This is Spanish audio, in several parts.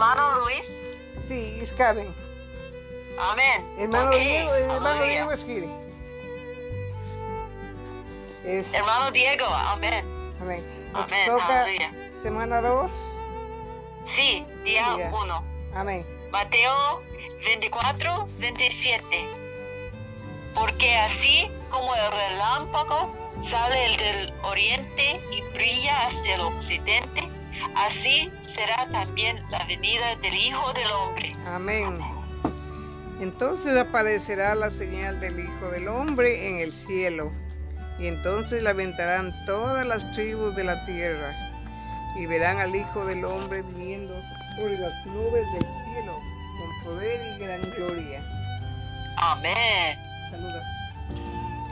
hermano Luis. Sí, is coming. Amén. Hermano Ok, Diego, hermano aleluya. Diego es here. Es, Hermano Diego, amén. amén. Amén, Toca aleluya. semana 2. Sí, día Día. 1. Amén. Mateo 24, 27. Porque así como el relámpago sale el del oriente y brilla hasta el occidente, así será también la venida del Hijo del Hombre. Amén. Entonces aparecerá la señal del Hijo del Hombre en el cielo. Y entonces lamentarán todas las tribus de la tierra. Y verán al Hijo del Hombre viniendo sobre las nubes del cielo con poder y gran gloria. Amén. Saluda.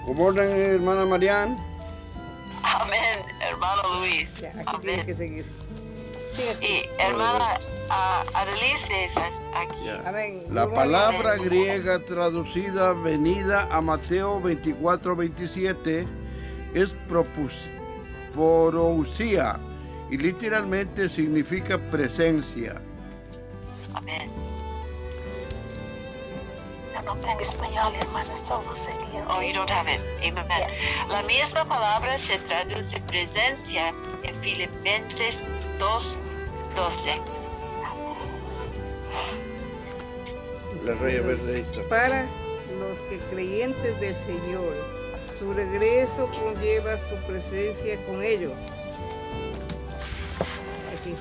¿Cómo orden, hermana Marián? Amén, hermano Luis. Ya, aquí tiene Amén. que seguir. Y hermana Adelice es aquí. La palabra griega traducida venida a Mateo 24, 27 es propus- porousia y literalmente significa presencia. Amén. No tengo español, hermana, solo sé que Oh, you don't have it. Amen. La misma palabra se traduce presencia en Filipenses 2, 12. La rey verde Para los que creyentes del Señor, su regreso conlleva su presencia con ellos. Aquí.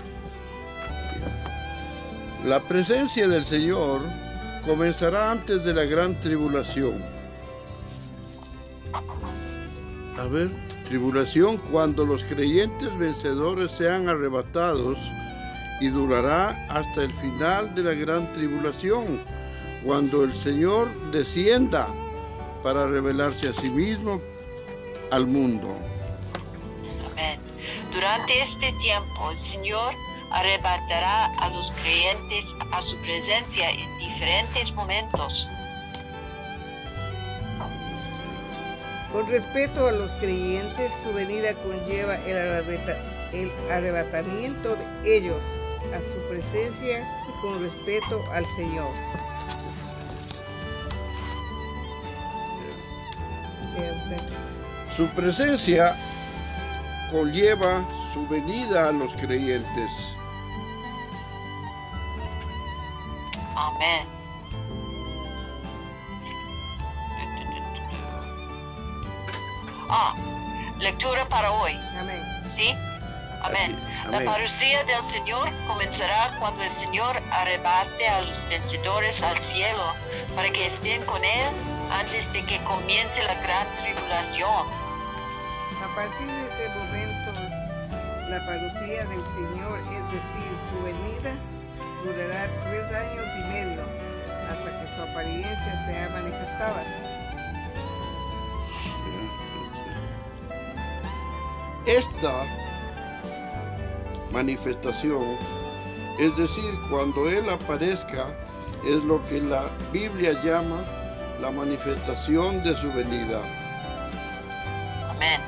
La presencia del Señor comenzará antes de la gran tribulación. A ver, tribulación cuando los creyentes vencedores sean arrebatados y durará hasta el final de la gran tribulación, cuando el Señor descienda para revelarse a sí mismo al mundo. Durante este tiempo, el Señor arrebatará a los creyentes a su presencia en diferentes momentos. Con respeto a los creyentes, su venida conlleva el, arrebata- el arrebatamiento de ellos a su presencia y con respeto al Señor. Su presencia conlleva su venida a los creyentes. Amén. Ah, lectura para hoy. Amén. ¿Sí? Amén. La parucía del Señor comenzará cuando el Señor arrebate a los vencedores al cielo para que estén con Él antes de que comience la gran tribulación. A partir de ese momento, la parucía del Señor, es decir, su venida, durará tres años y medio hasta que su apariencia sea manifestada. Esta manifestación, es decir, cuando Él aparezca, es lo que la Biblia llama la manifestación de su venida. Amén.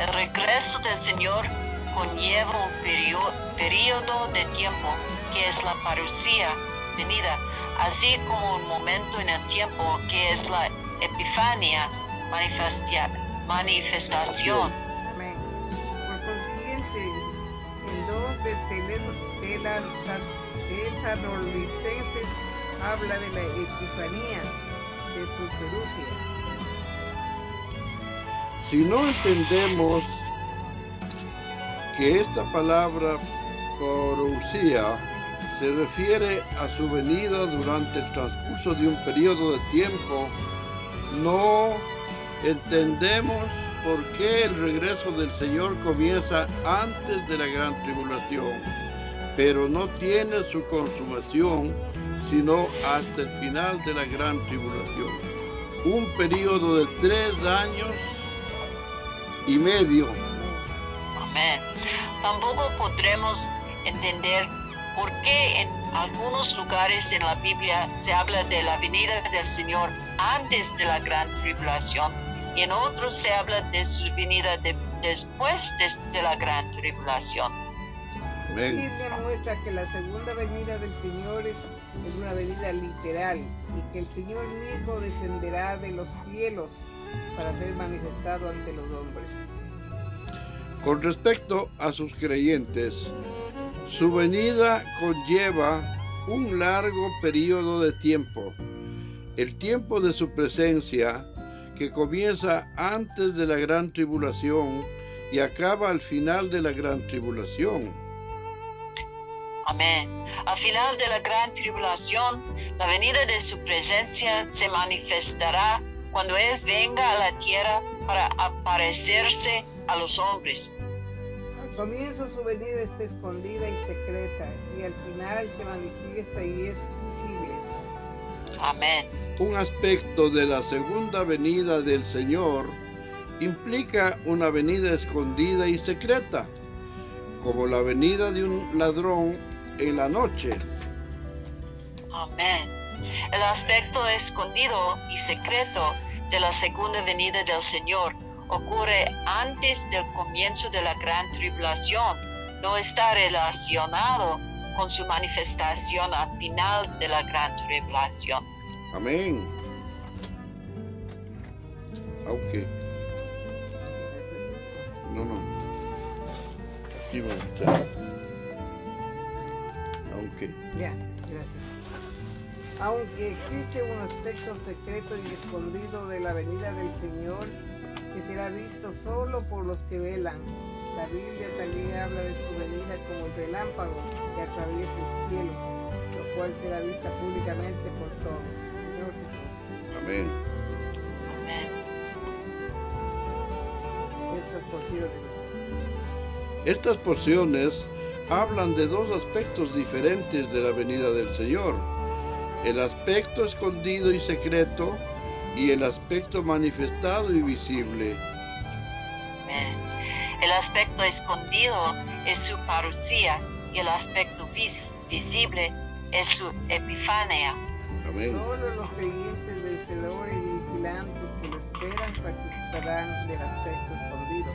El regreso del Señor conlleva un perio- periodo de tiempo que es la parucía venida, así como un momento en el tiempo que es la epifania, manifestia- manifestación. Amén. Por consiguiente, en dos de la Tesalonicenses habla de la epifanía de su perucia. Si no entendemos que esta palabra parousia se refiere a su venida durante el transcurso de un periodo de tiempo, no entendemos por qué el regreso del Señor comienza antes de la gran tribulación, pero no tiene su consumación sino hasta el final de la gran tribulación. Un periodo de tres años y medio. Amén. Tampoco podremos entender por qué en algunos lugares en la Biblia se habla de la venida del Señor antes de la gran tribulación y en otros se habla de su venida de- después de, de la gran tribulación. Amén. Biblia muestra que la segunda venida del Señor es, es una venida literal y que el Señor mismo descenderá de los cielos para ser manifestado ante los hombres. Con respecto a sus creyentes, su venida conlleva un largo periodo de tiempo, el tiempo de su presencia que comienza antes de la gran tribulación y acaba al final de la gran tribulación. Amén. Al final de la gran tribulación, la venida de su presencia se manifestará cuando Él venga a la tierra para aparecerse a los hombres. Comienzo su venida está escondida y secreta y al final se manifiesta y es visible. Amén. Un aspecto de la segunda venida del Señor implica una venida escondida y secreta, como la venida de un ladrón en la noche. Amén. El aspecto escondido y secreto de la segunda venida del Señor ocurre antes del comienzo de la gran tribulación. No está relacionado con su manifestación al final de la gran tribulación. Amén. Aunque. No, no. Aquí va a estar. Aunque. Ya, gracias. Aunque existe un aspecto secreto y escondido de la venida del Señor que será visto solo por los que velan, la Biblia también habla de su venida como el relámpago que atraviesa el cielo, lo cual será vista públicamente por todos. Señor Jesús, Amén. Amén. estas porciones. Estas porciones hablan de dos aspectos diferentes de la venida del Señor. El aspecto escondido y secreto y el aspecto manifestado y visible. Amén. El aspecto escondido es su parucía y el aspecto vis- visible es su epifanía. Amén. Solo los creyentes vencedores y vigilantes que lo esperan participarán del aspecto escondido.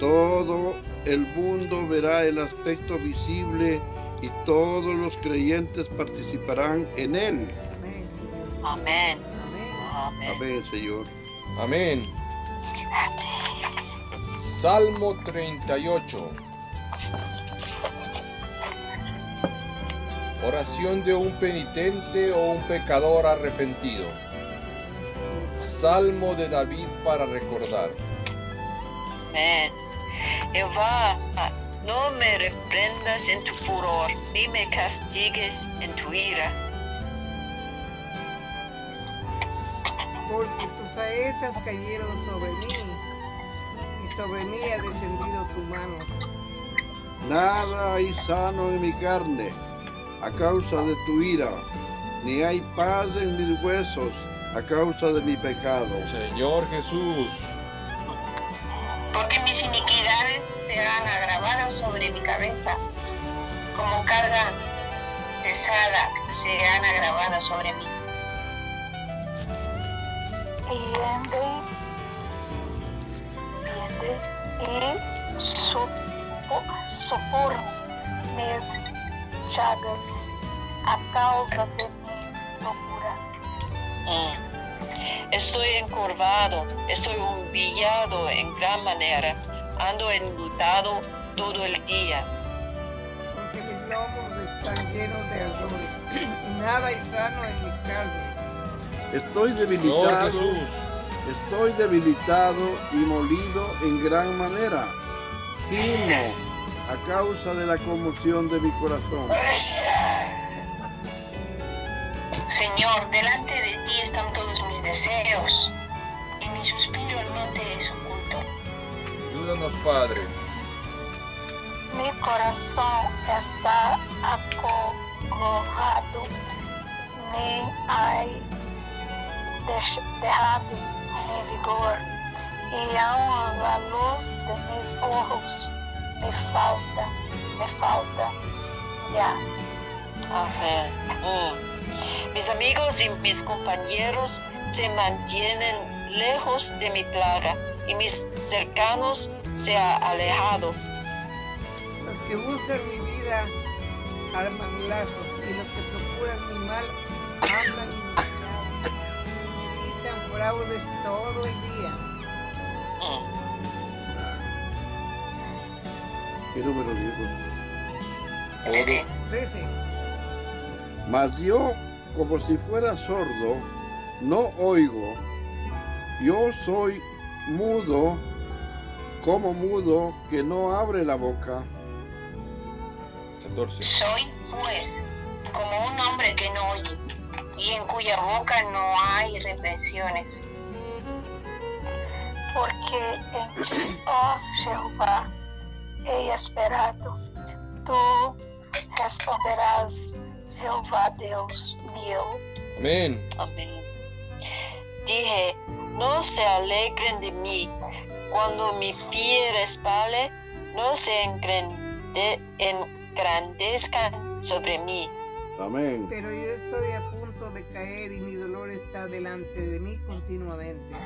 Todo el mundo verá el aspecto visible y todos los creyentes participarán en él. Amén. Amén. Amén. Amén. Amén, Señor. Amén. Salmo 38. Oración de un penitente o un pecador arrepentido. Salmo de David para recordar. Amén. Jehová, no me reprendas en tu furor, ni me castigues en tu ira. Porque tus saetas cayeron sobre mí y sobre mí ha descendido tu mano. Nada hay sano en mi carne a causa de tu ira, ni hay paz en mis huesos a causa de mi pecado. Señor Jesús, Porque mis iniquidades serán agravadas sobre mi cabeza, como carga pesada serán agravadas sobre mí. Hiende, hiende y supo, supor mis chagas a causa de mi locura. Mm. Estoy encorvado, estoy humillado en gran manera, ando enlutado todo el día. Porque mis lomos están llenos de ardores y nada hay sano en mi carne. Estoy debilitado, estoy debilitado y molido en gran manera. Gimo a causa de la conmoción de mi corazón. Señor, delante de ti están todos mis deseos, y mi suspiro no te es oculto. ayúdanos Padre. Mi corazón está acongojado, me hay dejado mi vigor, y aún la luz de mis ojos me falta, me falta ya. Amén. Mm. Mis amigos y mis compañeros se mantienen lejos de mi plaga y mis cercanos se han alejado. Los que buscan mi vida arman lazos y los que procuran mi mal hablan fraudes todo el día. Mm. ¿Qué número? Lee. Trece. Mas yo, como si fuera sordo, no oigo. Yo soy mudo, como mudo que no abre la boca. 14. Soy, pues, como un hombre que no oye y en cuya boca no hay reprensiones. porque em ti, ó Jeová, hei esperado. Tu responderás, Jeová Deus meu. Amén. Amén. Dije, no se alegren de mí cuando mi pie resbale, no se engrande- engrandezcan sobre mí. Amén. Pero yo estoy a caer y mi dolor está delante de mí continuamente.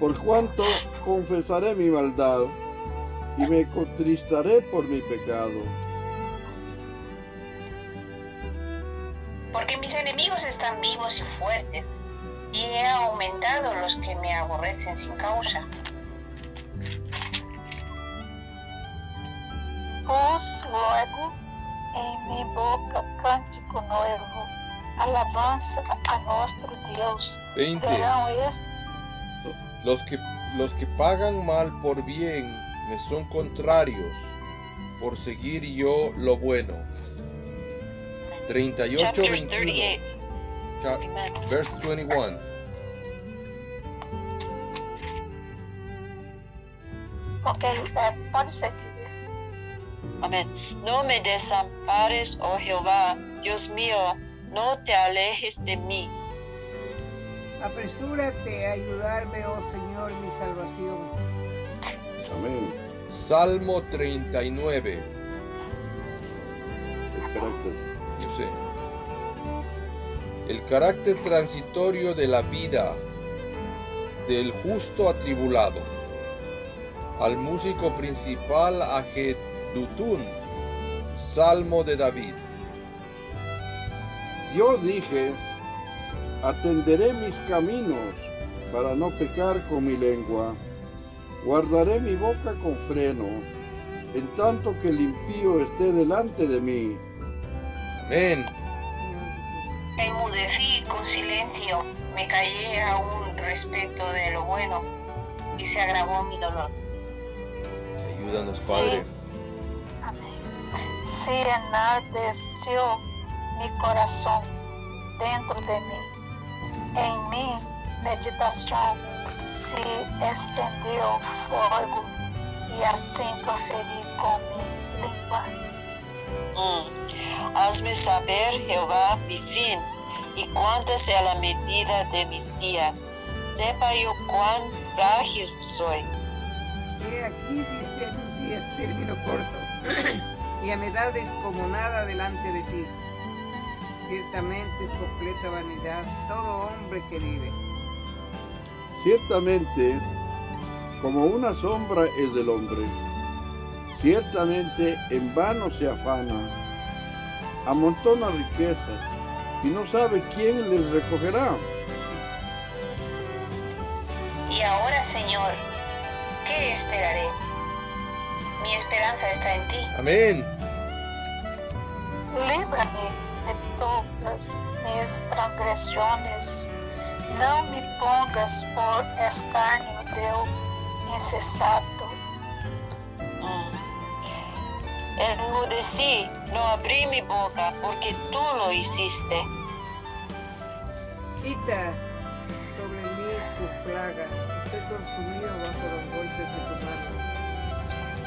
Por cuanto confesaré mi maldad y me contristaré por mi pecado. Porque mis enemigos están vivos y fuertes, y he aumentado los que me aborrecen sin causa. Pus logo em minha boca cântico novo, alabança a nosso Deus. 20. Verão este Los que, los que pagan mal por bien me son contrarios por seguir yo lo bueno. 38, Chapter 21. 38. Cha- Amen. verse 21. Ok, é, pode seguir. Amén. No me desampares, oh Jehová, Dios mío, no te alejes de mí. Apresúrate a ayudarme, oh Señor, mi salvación. Amén. Salmo 39. El carácter. Yo sé. El carácter transitorio de la vida del justo atribulado. Al músico principal a Jedutún. Salmo de David. Yo dije, atenderé mis caminos para no pecar con mi lengua. Guardaré mi boca con freno, en tanto que el impío esté delante de mí. Amén. Enmudecí con silencio, me callé aún respecto de lo bueno, y se agravó mi dolor. Ayúdanos, Padre. Amém. Se enardeció mi coração dentro de mim, em mim meditação se estendeu fogo, e assim proferi com minha língua. Mm. Hazme saber, Jehová, mi fin, y cuánta sea la medida de mis días. Sepa yo cuán frágil soy. He aquí dice a tus días término corto, y a mi edad es como nada delante de ti. Ciertamente es completa vanidad todo hombre que vive. Ciertamente, como una sombra es del hombre. Ciertamente en vano se afana, amontona riquezas y no sabe quién les recogerá. Y ahora, Señor, ¿qué esperaré? Mi esperanza está en ti. Amén. Livra-me todas minhas transgressões. Não me pongas por escárnio teu insensato. Mm. Enmudecí, no abrí mi boca, porque tú lo hiciste. Quita sobre mí tu plaga, estoy consumido bajo los golpes de tu mano.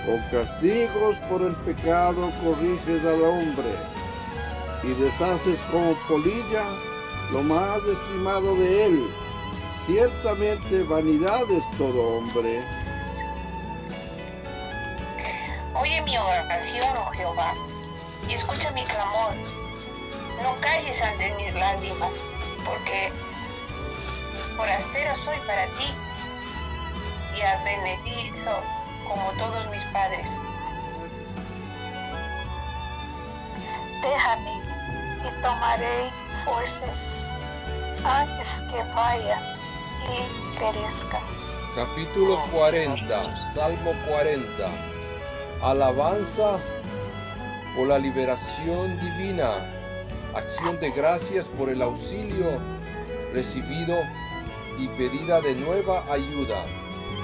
Con castigos por el pecado corriges al hombre y deshaces como polilla lo más estimado de él. Ciertamente vanidad es todo hombre. Oye mi oración, oh Jehová, y escucha mi clamor. No calles ante mis lágrimas, porque forastero soy para ti y advenedizo como todos mis padres. déjame y tomaré fuerzas antes que vaya y perezca. Capítulo 40, Salmo 40. Alabanza por la liberación divina. Acción de gracias por el auxilio recibido y pedida de nueva ayuda.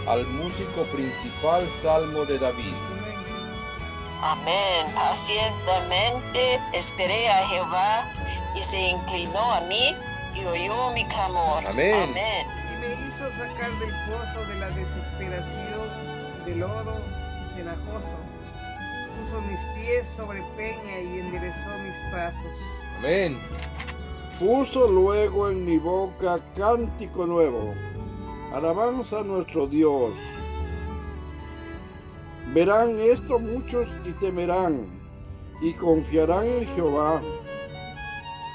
Al músico principal Salmo de David. Amén. Pacientemente esperé a Jehová y se inclinó a mí y oyó mi clamor. Amén. Amén. y me hizo sacar del pozo de la desesperación, del lodo cenagoso. Puso mis pies sobre peña y enderezó mis pasos. Amén. Puso luego en mi boca cántico nuevo, alabanza a nuestro Dios. Verán esto muchos y temerán, y confiarán en Jehová.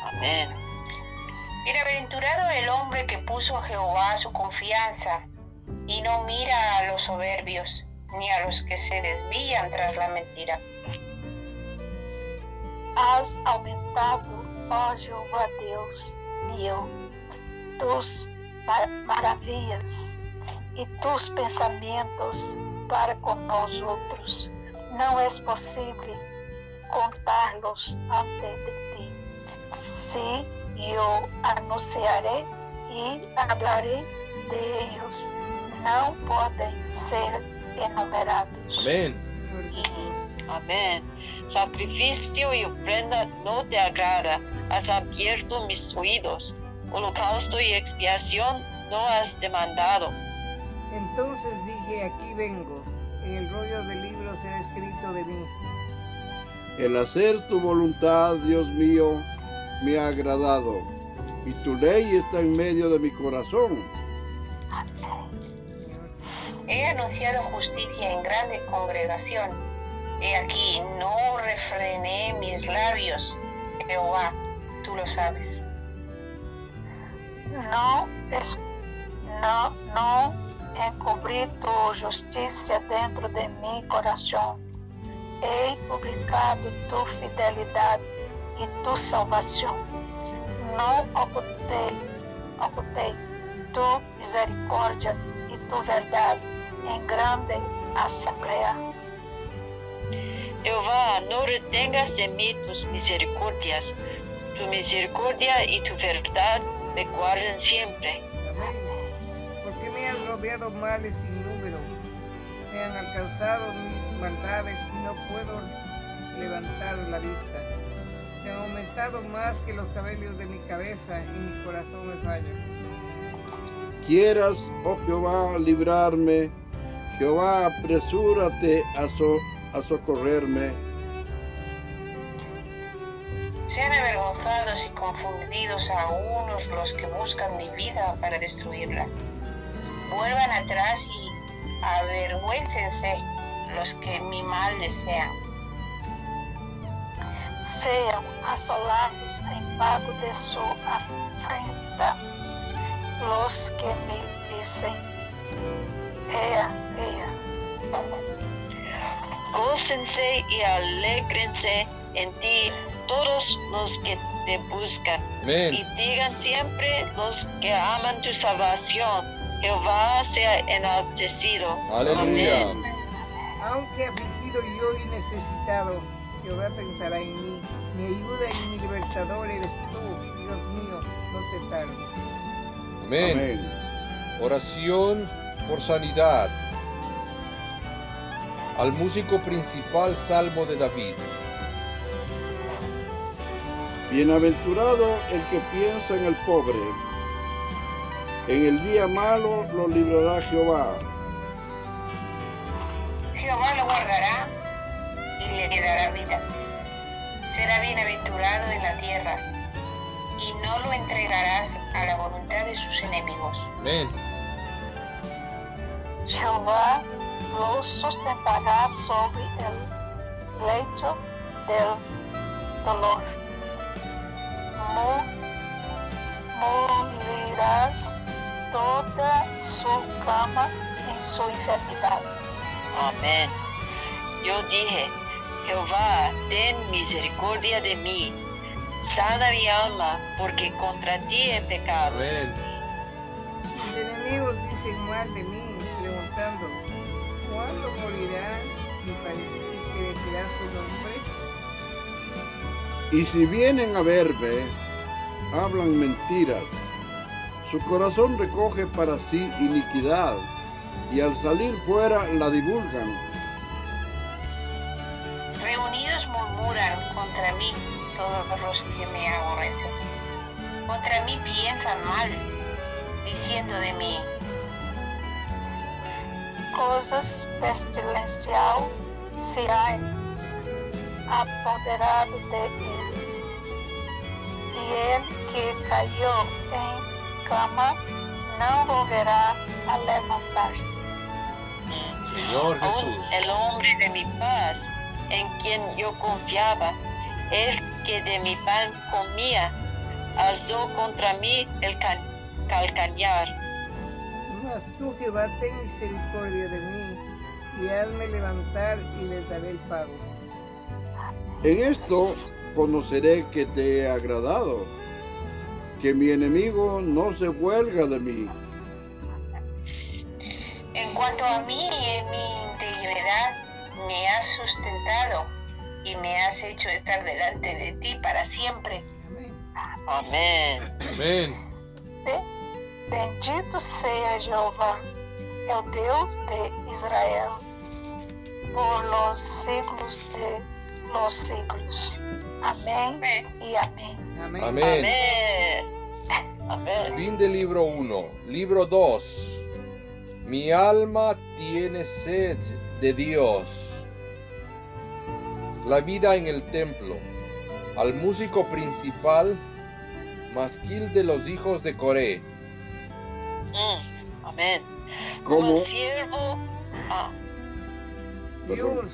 Amén. Bienaventurado el hombre que puso a Jehová su confianza y no mira a los soberbios ni a los que se desvían tras la mentira. Has aumentado, ó Jehová Deus mío, tus ma- maravillas y tus pensamientos para con nosotros. No es posible contarlos ante de ti. Sí, yo anunciaré y hablaré de ellos. No pueden ser enumerados. Amén. Gloria a Dios. Amén. Sacrificio y ofrenda no te agrada. Has abierto mis oídos. Holocausto y expiación no has demandado. Entonces dije, aquí vengo. En el rollo del libro será escrito de mí. El hacer tu voluntad, Dios mío, me ha agradado, y tu ley está en medio de mi corazón. He anunciado justicia en grande congregación. He aquí, no refrené mis labios. Jehová, tú lo sabes. No, es, no, no encubrí tu justicia dentro de mi corazón. He publicado tu fidelidad y tu salvación. No ocultei, ocultei tu misericórdia y tu verdad en grande asamblea. Jehová, no retengas de mí tus misericordias. Tu misericordia y tu verdad me guarden siempre. Rodeado males sin número. Me han alcanzado mis maldades y no puedo levantar la vista. Se han aumentado más que los cabellos de mi cabeza y mi corazón me falla. Quieras, oh Jehová, librarme, Jehová, apresúrate a, so- a socorrerme. Sean avergonzados y confundidos a unos los que buscan mi vida para destruirla. Vuelvan atrás y avergüéncense los que mi mal desean. Sean asolados en pago de su afrenta los que me dicen, Ea, ea. Gócense y alégrense en ti todos los que te buscan. Y digan siempre los que aman tu salvación. Jehová sea enaltecido. Aleluya. Amén. Aunque afligido yo y necesitado, Jehová pensará en mí. Mi ayuda y mi libertador eres tú, Dios mío, no te tardes. Amén. Amén. Oración por sanidad. Al músico principal Salmo de David. Bienaventurado el que piensa en el pobre. En el día malo lo librará Jehová. Jehová lo guardará y le dará vida. Será bienaventurado en la tierra y no lo entregarás a la voluntad de sus enemigos. Amén. Jehová lo sustentará sobre el lecho del dolor. Mo- Molirás toda su cama en su enfermedad. Amén. Yo dije, Jehová, ten misericordia de mí. Sana mi alma, porque contra ti he pecado. Amén. Mis enemigos dicen mal de mí, preguntando, ¿cuándo morirá y parece que decirá su nombre? Y si vienen a verme, hablan mentiras. Su corazón recoge para sí iniquidad y al salir fuera la divulgan. Reunidos murmuran contra mí todos los que me aborrecen. Contra mí piensan mal, diciendo de mí, Coisas pestilencial se han apoderado de él. E ele que caiu em cama não volverá a levantar-se. Señor Jesús. el hombre de mi paz, en quien yo confiaba, el que de mi pan comía, alzó contra mí el can- calcañar. Mas tú, Jehová, ten misericordia de mí y hazme levantar y les daré el pago. En esto conoceré que te he agradado, que mi enemigo no se huelga de mí. en cuanto a mí, en mi integridad me has sustentado y me has hecho estar delante de ti para siempre. Amén. Amén. Bendito seja Jeová, el Deus de Israel, por los siglos de los siglos. Amén Amén. y amén. Amén. Amén. Amén. Amén. Fin del libro 1. Libro 2. Mi alma tiene sed de Dios. La vida en el templo. Al músico principal, masquil de los hijos de Coré. Mm, Amén. Como siervo, ah. Dios.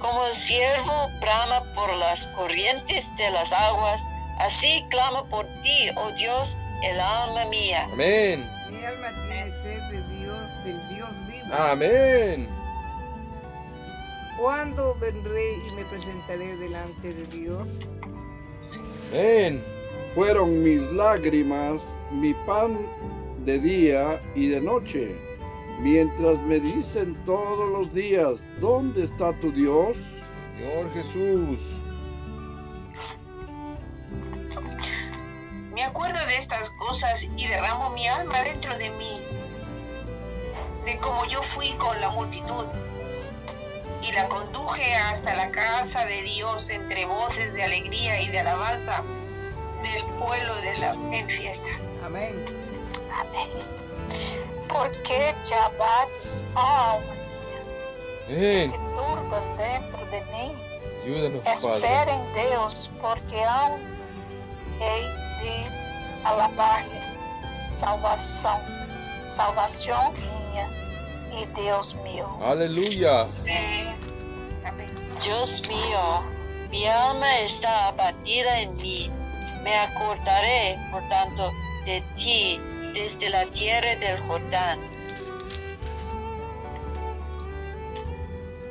Como el siervo brama por las corrientes de las aguas, así clama por ti, oh Dios, el alma mía. Amén. Mi alma tiene sed de Dios, del Dios vivo. Amén. ¿Cuándo vendré y me presentaré delante de Dios? Amén. fueron mis lágrimas, mi pan de día y de noche, mientras me dicen todos los días, ¿dónde está tu Dios? Señor Jesús. Me acuerdo de estas cosas y derramo mi alma dentro de mí, de cómo yo fui con la multitud y la conduje hasta la casa de Dios entre voces de alegría y de alabanza del pueblo de la en fiesta. Amén. Amém. Porque te abates, ó alma minha, Amén. te turbas dentro de mim, Ayúdanos, Padre. espera em Deus, porque aún hei de alabar-lhe. Salvação, salvação minha e Deus meu. Aleluya. Eh, amén. Dios mío, mi alma está abatida en mí. Me acordaré, por tanto, de ti desde la tierra del Jordán.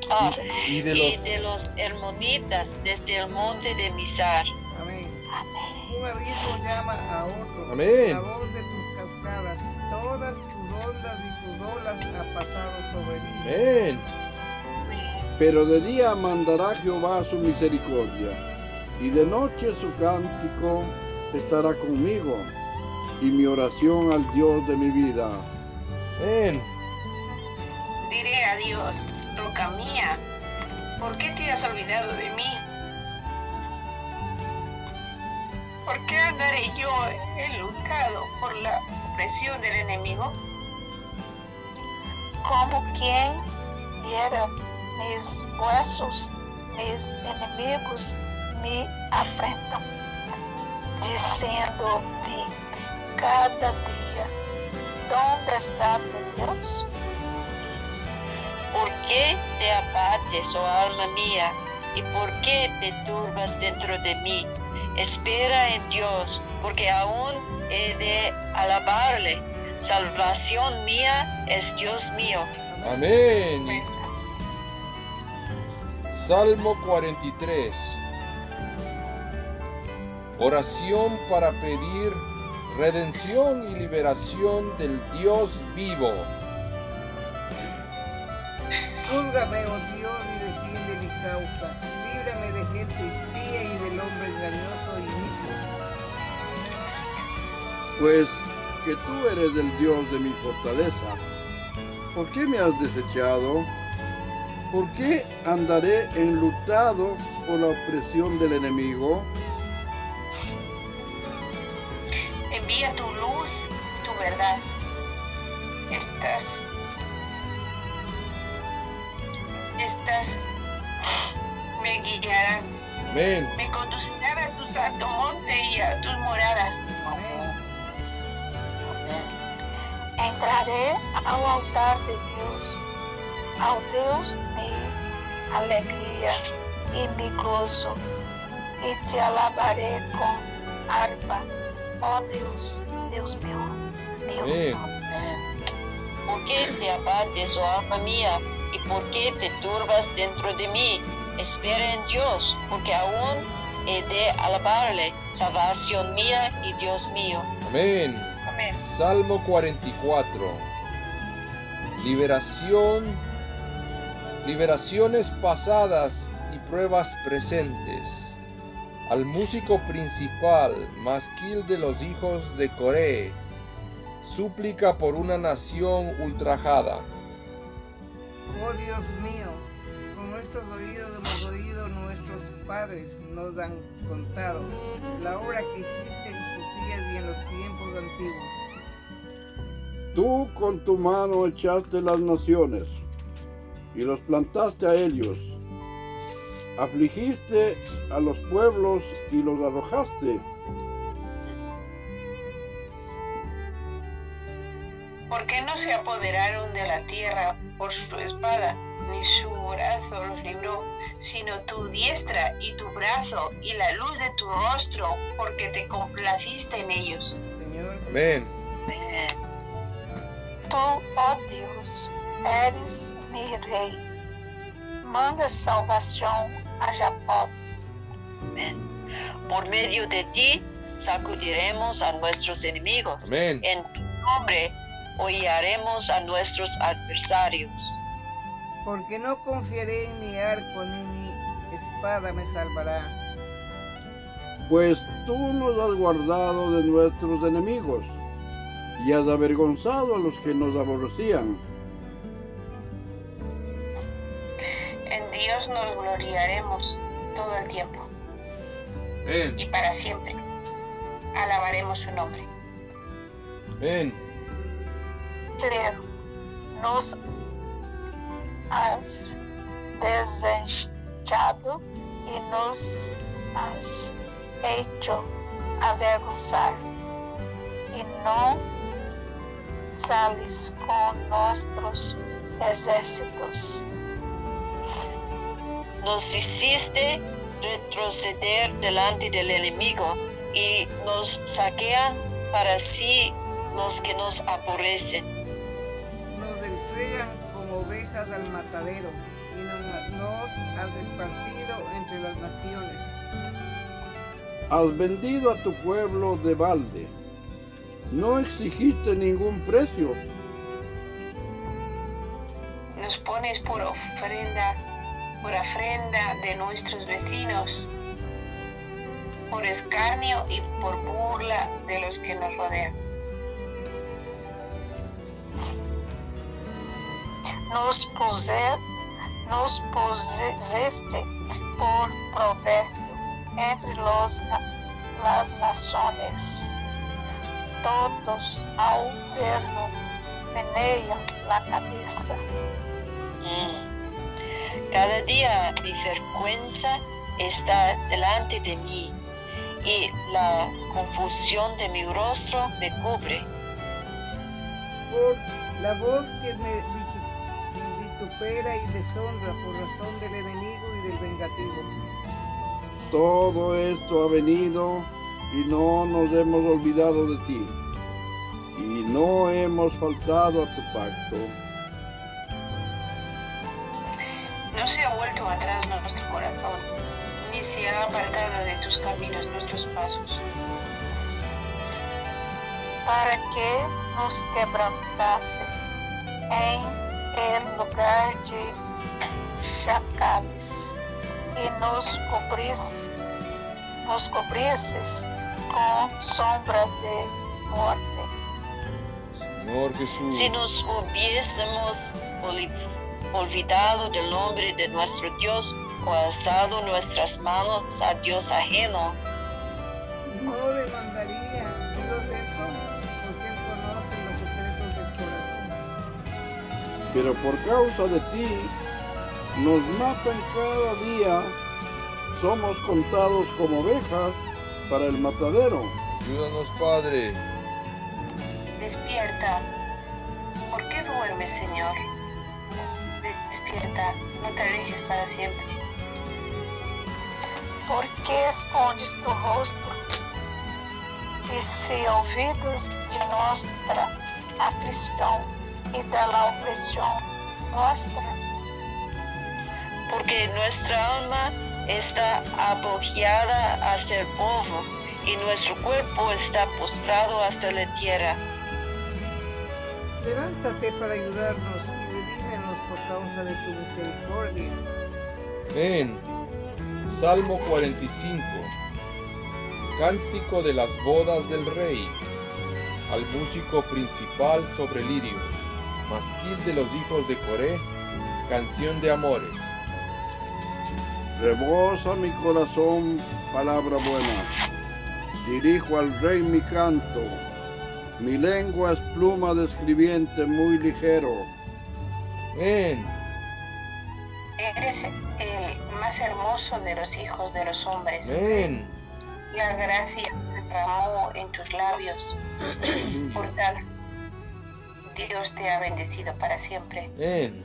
Ah, Y de y los de los hermonitas desde el monte de Misar. Amén. Un abismo llama a otro. Amén. La voz de tus cascadas, todas tus ondas y tus olas han pasado sobre mí. Amén. Pero de día mandará Jehová su misericordia, y de noche su cántico estará conmigo, y mi oración al Dios de mi vida. Amén. Diré a Dios, roca mía, ¿por qué te has olvidado de mí? ¿Por qué andaré yo enlucado por la opresión del enemigo? Como quem hiera mis huesos, mis enemigos me afrentam, dizendo-me cada dia: ¿Dónde está tu Deus? ¿Por qué te abates, oh alma mía? ¿Y por qué te turbas dentro de mí? Espera en Dios, porque aún he de alabarle. Salvación mía es Dios mío. Amén. Salmo 43. Oración para pedir redención y liberación del Dios vivo. Júzgame, oh Dios, y defiende mi causa. Líbrame de gente espía y del hombre engañoso y inicuo. Pues que tú eres el Dios de mi fortaleza. ¿Por qué me has desechado? ¿Por qué andaré enlutado por la opresión del enemigo? Tu luz, tu verdad. Estas. Estas me guiarán, Amén. me conducirán a tu santo monte y a tus moradas. Entraré ao altar de Deus, ao Deus de alegria e me gozo, e te alabaré com harpa, ó Deus, Deus meu, meu Amém. ¿Por qué te abates, oh alma mía? ¿Y por qué te turbas dentro de mí? Espera en Dios, porque aún he de alabarle, salvación mía y Dios mío. Amén. Amén. Salmo 44. Liberación, liberaciones pasadas y pruebas presentes. Al músico principal, masquil de los hijos de Coré, súplica por una nación ultrajada. Oh Dios mío, con nuestros oídos hemos oído nuestros padres nos han contado la obra que hiciste en sus días y en los tiempos antiguos. Tú con tu mano echaste las naciones y los plantaste a ellos. Afligiste a los pueblos y los arrojaste. ¿Por qué no se apoderaron de la tierra por su espada, ni su brazo los libró, sino tu diestra y tu brazo y la luz de tu rostro, porque te complaciste en ellos? Señor, Amén. Amén. Tu, ó Deus, eres mi rei. Manda salvação a. Amén. Por medio de ti sacudiremos a nuestros enemigos. Amén. En tu nombre hollaremos a nuestros adversarios. porque no confiaré en mi arco ni mi espada me salvará. Pues tú nos has guardado de nuestros enemigos y has avergonzado a los que nos aborrecían. Dios nos gloriaremos todo el tiempo y para siempre. Alabaremos su nombre. Ter nos has desechado e nos has hecho avergonzar. E não sales com nossos exércitos. Nos hiciste retroceder delante del enemigo y nos saquean para sí los que nos aborrecen. Nos entregan como ovejas al matadero y nos, nos has esparcido entre las naciones. Has vendido a tu pueblo de balde. No exigiste ningún precio. Nos pones por ofrenda, por ofrenda de nuestros vecinos, por escarnio y por burla de los que nos rodean. Nos, puser, nos por provérbio entre los, las naciones. Todos ao verno meneiam la cabeça. Mm. Cada día mi vergüenza está delante de mí y la confusión de mi rostro me cubre. Por la voz que me vitu- vitupera y deshonra por razón del enemigo y del vengativo. Todo esto ha venido y no nos hemos olvidado de ti. Y no hemos faltado a tu pacto. Vuelto atrás nuestro corazón, ni se ha apartado de tus caminos nuestros pasos. para que nos quebrantases em el lugar de chacales e nos cobrisse, nos cobrisses com sombra de morte. Señor Jesús, Si nos hubiésemos oli- olvidado del nombre de nuestro Dios o alzado nuestras manos a Dios ajeno, No lo demandaría Dios eso, porque Él conoce los secretos del corazón. Pero por causa de ti, nos matan cada día. Somos contados como ovejas para el matadero. ayúdanos, Padre. Despierta. ¿Por qué duermes, Señor? Despierta, no te alejes para siempre. ¿Por qué escondes tu rostro? E se ouvidos de nuestra aflição e da la opressão nuestra, porque nuestra alma está apoyada hasta el polvo y nuestro cuerpo está postrado hasta la tierra. Levántate para ayudarnos redímenos por causa de tu misericordia. Amén. Salmo 45. Cántico de las bodas del rey. Al músico principal sobre lirios. Masquil de los hijos de Coré. Canción de amores. Rebosa mi corazón palabra buena. Dirijo al rey mi canto. Mi lengua es pluma de escribiente muy ligero. Amén. Eres el más hermoso de los hijos de los hombres. Amén. La gracia derramó en tus labios. Por tal, Dios te ha bendecido para siempre. Amén.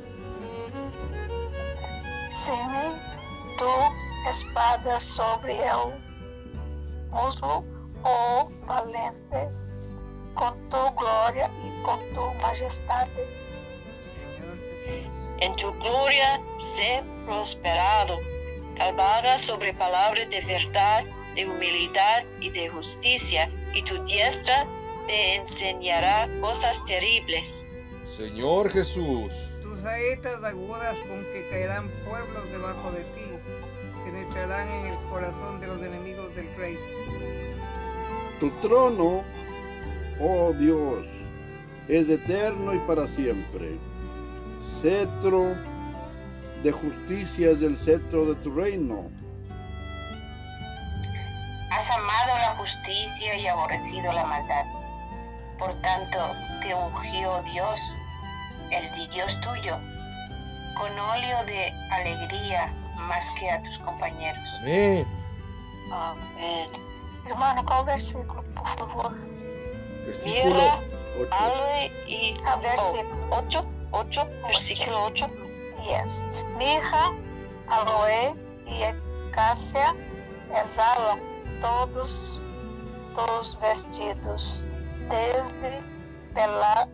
Tu espada sobre el muslo, oh valente, com tu glória e com tu majestade. En tu gloria sé prosperado, calvada sobre palabra de verdad, de humildad y de justicia, y tu diestra te enseñará cosas terribles. Señor Jesús. Tus saetas agudas con que caerán pueblos debajo de ti, penetrarán en el corazón de los enemigos del rey. Tu trono, oh Dios, es eterno y para siempre. Cetro de justicia es el cetro de tu reino. Has amado la justicia y aborrecido la maldad. Por tanto, te ungió Dios, el Dios tuyo, con óleo de alegría más que a tus compañeros. Amén. Amén. Irmão, qual versículo, por favor? Versículo Mira, 8. Ale y A versículo. 8, 8, versículo 8. Yes. Mirra, aloe e ecácia exalam todos os vestidos, desde pela,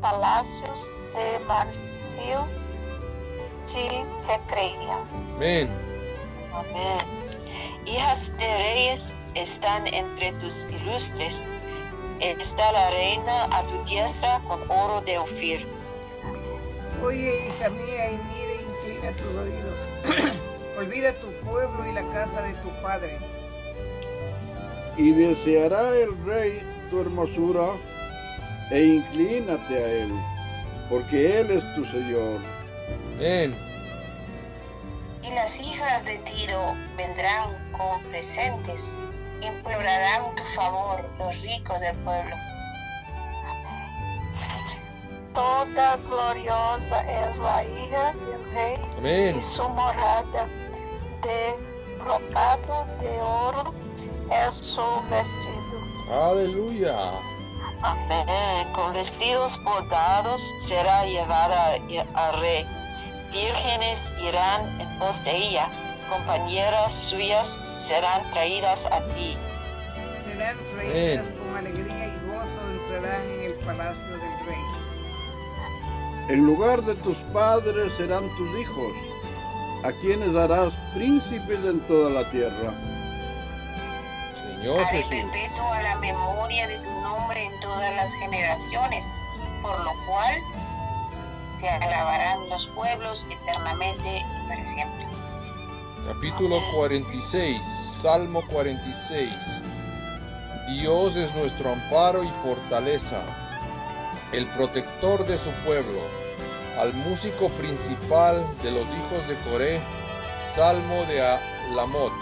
palácios de marfil te recreiam. Amén. Amén. Hijas de reyes están entre tus ilustres. Está la reina a tu diestra con oro de Ofir. Oye, hija mía, y mira, e inclina tus oídos. Olvida tu pueblo y la casa de tu padre. Y deseará el rey tu hermosura e inclínate a él, porque él es tu Señor. Amén. Y las hijas de Tiro vendrán con presentes, implorarán tu favor los ricos del pueblo. Toda gloriosa es la hija del rey Amén. y su morada de brocado de oro es su vestido. Aleluya. Amén. Con vestidos bordados será llevada al rey. Vírgenes irán en pos de ella. Compañeras suyas serán traídas a ti. Serán reídas con alegría y gozo entrarán en el palacio del rey. En lugar de tus padres serán tus hijos, a quienes harás príncipes en toda la tierra. Señor Haré Jesús. perpetua la memoria de tu nombre en todas las generaciones, por lo cual te alabarán los pueblos eternamente y para siempre. Capítulo 46, Salmo 46. Dios es nuestro amparo y fortaleza, el protector de su pueblo. Al músico principal de los hijos de Coré, Salmo de Alamot.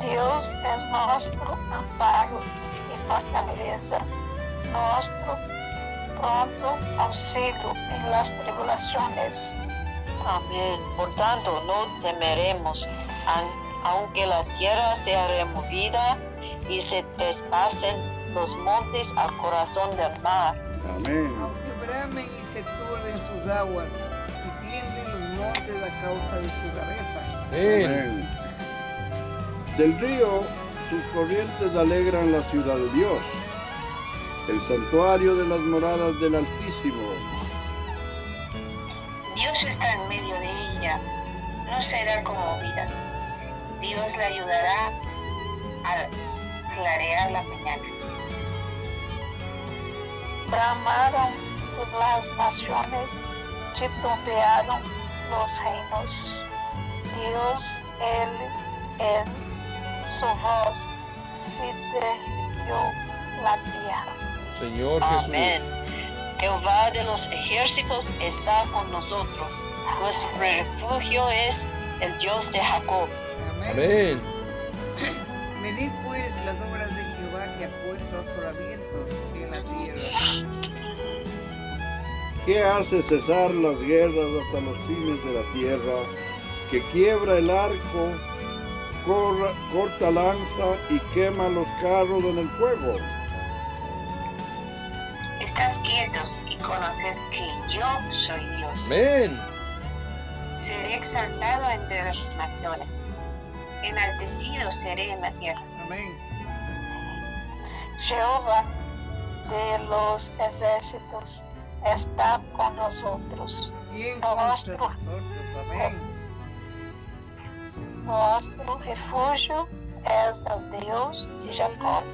Dios es nuestro amparo y fortaleza, nuestro pronto auxilio en las tribulaciones. Amén. Por tanto, no temeremos, aunque la tierra sea removida y se traspasen los montes al corazón del mar. Amén. Aunque bramen y se turben sus aguas y tiemblen los montes a causa de su cabeza. Amén. Amén. Del río sus corrientes alegran la ciudad de Dios, el santuario de las moradas del Altísimo. Dios está en medio de ella, no será conmovida. Dios la ayudará al clarear la mañana. Bramaron las naciones, titubearon los reinos. Dios, Él, en su voz, se derritió la tierra. Señor Jesús. Amén. Jehová de los ejércitos está con nosotros. Nuestro refugio es el Dios de Jacob. Amén. Medid pues las obras de Jehová que ha puesto asolamientos que hace cesar las guerras hasta los fines de la tierra, que quiebra el arco, corra- corta lanza y quema los carros en el fuego. Estás quietos y conoced que yo soy Dios. Amén. Seré exaltado entre las naciones. Enaltecido seré en la tierra. Amén. Jehová de los ejércitos está con nosotros. ¿Quién contra nosotros? Amén. Nuestro refugio es el Dios de Jacob.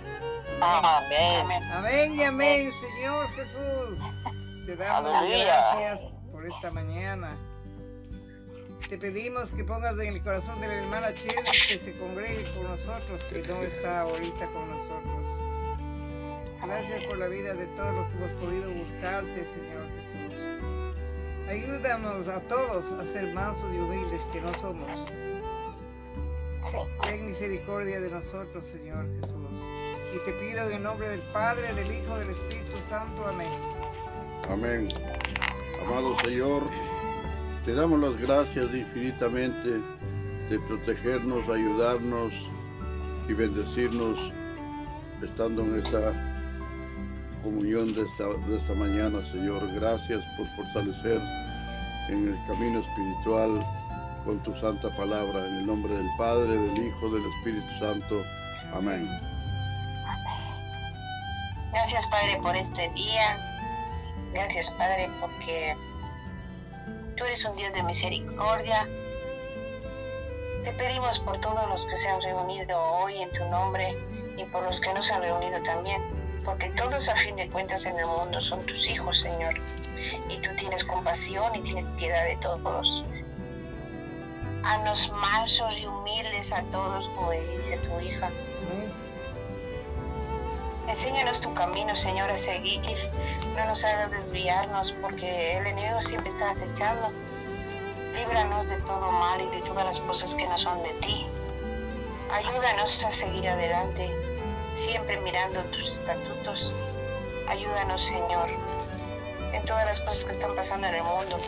Amén. Amén. Amén y amén, Señor Jesús. Te damos Aleluya. gracias por esta mañana. Te pedimos que pongas en el corazón de la hermana Chela que se congregue con nosotros, que no está ahorita con nosotros. Gracias por la vida de todos los que hemos podido buscarte, Señor Jesús. Ayúdanos a todos a ser mansos y humildes que no somos. Sí. Ten misericordia de nosotros, Señor Jesús. Y te pido en el nombre del Padre, del Hijo, del Espíritu Santo. Amén. Amén. Amado Señor, te damos las gracias infinitamente de protegernos, ayudarnos y bendecirnos estando en esta comunión de esta, de esta mañana, Señor. Gracias por fortalecer en el camino espiritual con tu santa palabra. En el nombre del Padre, del Hijo, del Espíritu Santo. Amén. Gracias Padre por este día. Gracias Padre porque tú eres un Dios de misericordia. Te pedimos por todos los que se han reunido hoy en tu nombre y por los que no se han reunido también, porque todos a fin de cuentas en el mundo son tus hijos, Señor. Y tú tienes compasión y tienes piedad de todos. Haznos mansos y humildes a todos, como dice tu hija. Enséñanos tu camino, Señor, a seguir. No nos hagas desviarnos, porque el enemigo siempre está acechando. Líbranos de todo mal y de todas las cosas que no son de ti. Ayúdanos a seguir adelante, siempre mirando tus estatutos. Ayúdanos, Señor, en todas las cosas que están pasando en el mundo.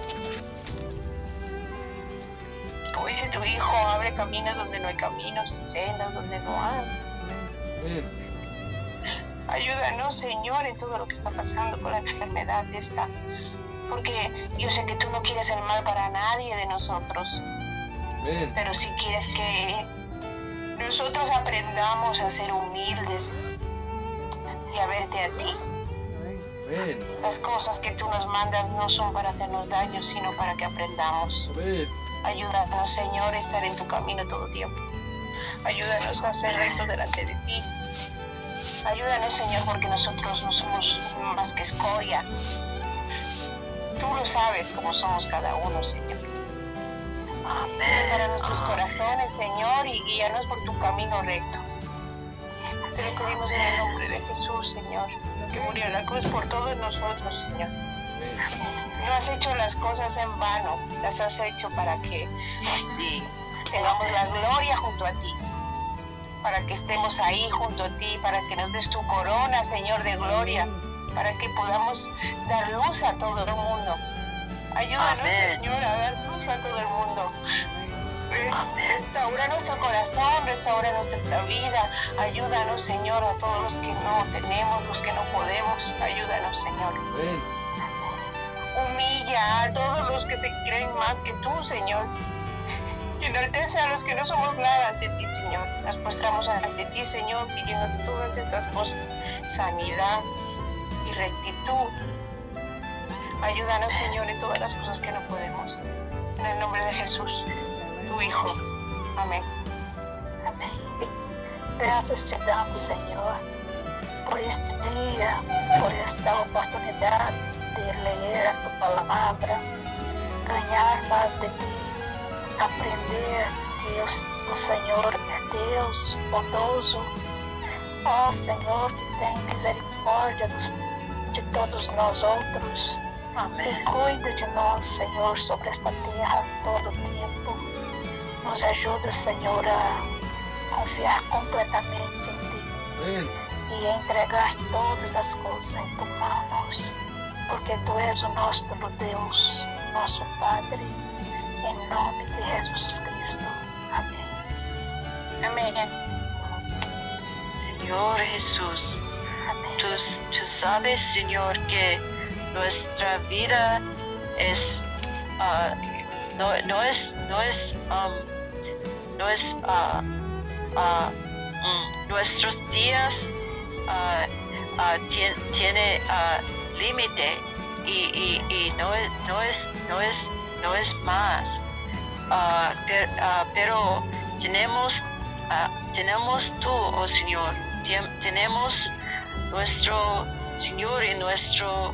Como dice tu hijo, abre caminos donde no hay caminos y sendas donde no hay. Ayúdanos, Señor, en todo lo que está pasando con la enfermedad esta. Porque yo sé que tú no quieres el mal para nadie de nosotros, pero si quieres que nosotros aprendamos a ser humildes y a verte a ti. Las cosas que tú nos mandas no son para hacernos daño, sino para que aprendamos. Ayúdanos, Señor, a estar en tu camino todo tiempo. Ayúdanos a ser rectos delante de ti. Ayúdanos, Señor, porque nosotros no somos más que escoria. Tú lo sabes cómo somos cada uno, Señor. Para nuestros corazones, Señor, y guíanos por tu camino recto. Te lo pedimos en el nombre de Jesús, Señor, que murió en la cruz por todos nosotros, Señor. No has hecho las cosas en vano, las has hecho para que Sí. tengamos la gloria junto a ti, para que estemos ahí junto a ti, para que nos des tu corona, Señor, de gloria, para que podamos dar luz a todo el mundo. Ayúdanos, Amén. Señor, a dar luz a todo el mundo. Restaura nuestro corazón, restaura nuestra vida. Ayúdanos, Señor, a todos los que no tenemos, los que no podemos. Ayúdanos, Señor. Amén. Humilla a todos los que se creen más que tú, Señor. Y enaltece a los que no somos nada ante ti, Señor. Nos postramos ante ti, Señor, pidiéndote todas estas cosas. Sanidad y rectitud. Ayúdanos, Señor, en todas las cosas que no podemos. En el nombre de Jesús, tu Hijo. Amén. Amém. Graças te damos, Senhor, por este dia, por esta oportunidade de ler a tua palavra, ganhar mais de ti, aprender o, o Senhor é Deus bondoso. Ó Senhor, que tem misericórdia de todos nós outros. E cuida de nós, Senhor, sobre esta terra todo o tempo. Nos ajuda, Senhor, a confiar completamente em Ti Amén. e entregar todas as coisas em Tuas mãos, porque Tu és o nosso Deus, nosso Padre, em nome de Jesus Cristo. Amém. Amén. Señor Jesús, Amém. tú, tú sabes, Señor, que nuestra vida es, ah, no, es, no es, um, no es, mm, nuestros días tien- tiene ah, límite y, no, no es, no es, no es más. Per- pero tenemos, tenemos tú, oh Señor, tenemos nuestro Señor y nuestro,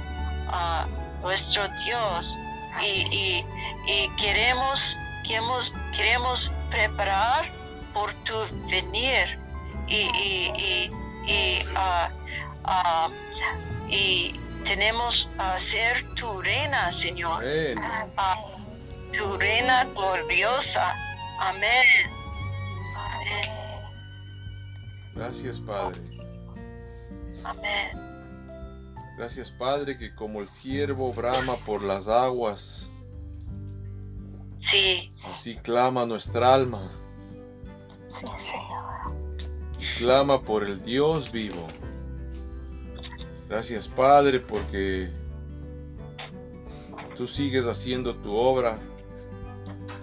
ah, nuestro Dios y, y- y queremos, queremos, queremos preparar por tu venir y, y, y, y, ah, y tenemos a ser tu reina, Señor, Amén. ah, tu reina gloriosa. Amén. Amém. Gracias, Padre. Amén. Gracias, Padre, que como el ciervo brama por las aguas, Sí, así clama nuestra alma, Sim, Senhor. clama por el Dios vivo. Gracias, Padre, porque tú sigues haciendo tu obra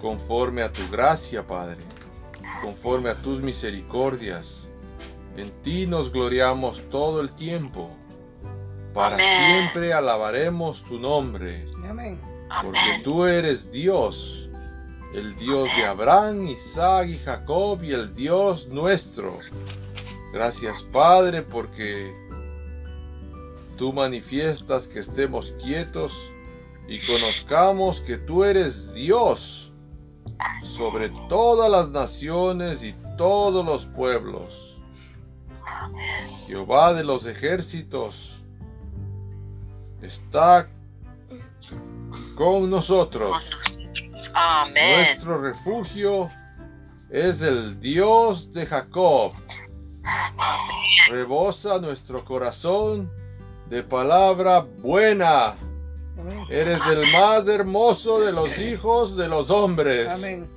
conforme a tu gracia, Padre, conforme a tus misericordias. En ti nos gloriamos todo el tiempo. Para Amén. siempre alabaremos tu nombre. Amén. Porque tú eres Dios, el Dios de Abraham, Isaac y Jacob y el Dios nuestro. Gracias Padre porque tú manifiestas que estemos quietos y conozcamos que tú eres Dios sobre todas las naciones y todos los pueblos. Jehová de los ejércitos está con nosotros. Amén. Nuestro refugio es el Dios de Jacob. Rebosa nuestro corazón de palabra buena. Amén. Eres el más hermoso de los hijos de los hombres. Amén.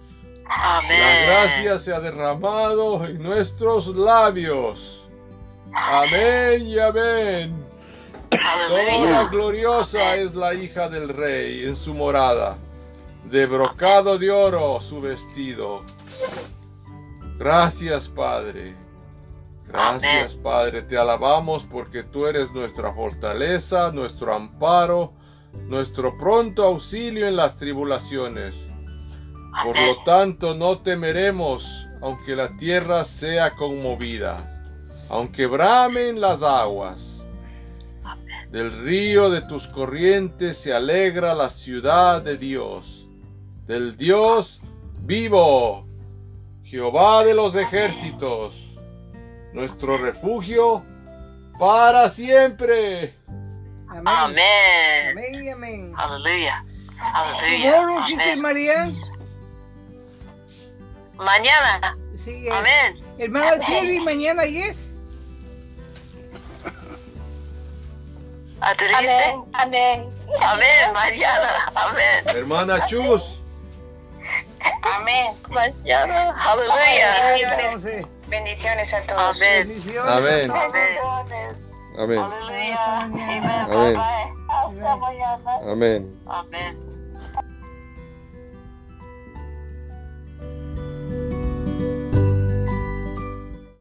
La gracia se ha derramado en nuestros labios. Amén y amén. Toda gloriosa es la hija del rey en su morada, de brocado de oro su vestido. Gracias, Padre. Gracias, Padre. Te alabamos porque tú eres nuestra fortaleza, nuestro amparo, nuestro pronto auxilio en las tribulaciones. Por lo tanto, no temeremos, aunque la tierra sea conmovida, aunque bramen las aguas. Del río de tus corrientes se alegra la ciudad de Dios, del Dios vivo, Jehová de los ejércitos, nuestro refugio para siempre. Amén. Amén. Amén y amén. Aleluya. Aleluya. Amén. Marian. Mañana. Sí, Amén. Hermana Cherry, mañana yes. ¿Ah, tú dijiste? Amén, amén. Amén. Mañana. Amén. Hermana Chus, Amén. Mañana. Aleluya. Bendiciones a todos. Amén. bendiciones. Amén. a. Amén. amén, Aleluya. Hasta mañana. Amén. Hasta mañana. amén. Amén.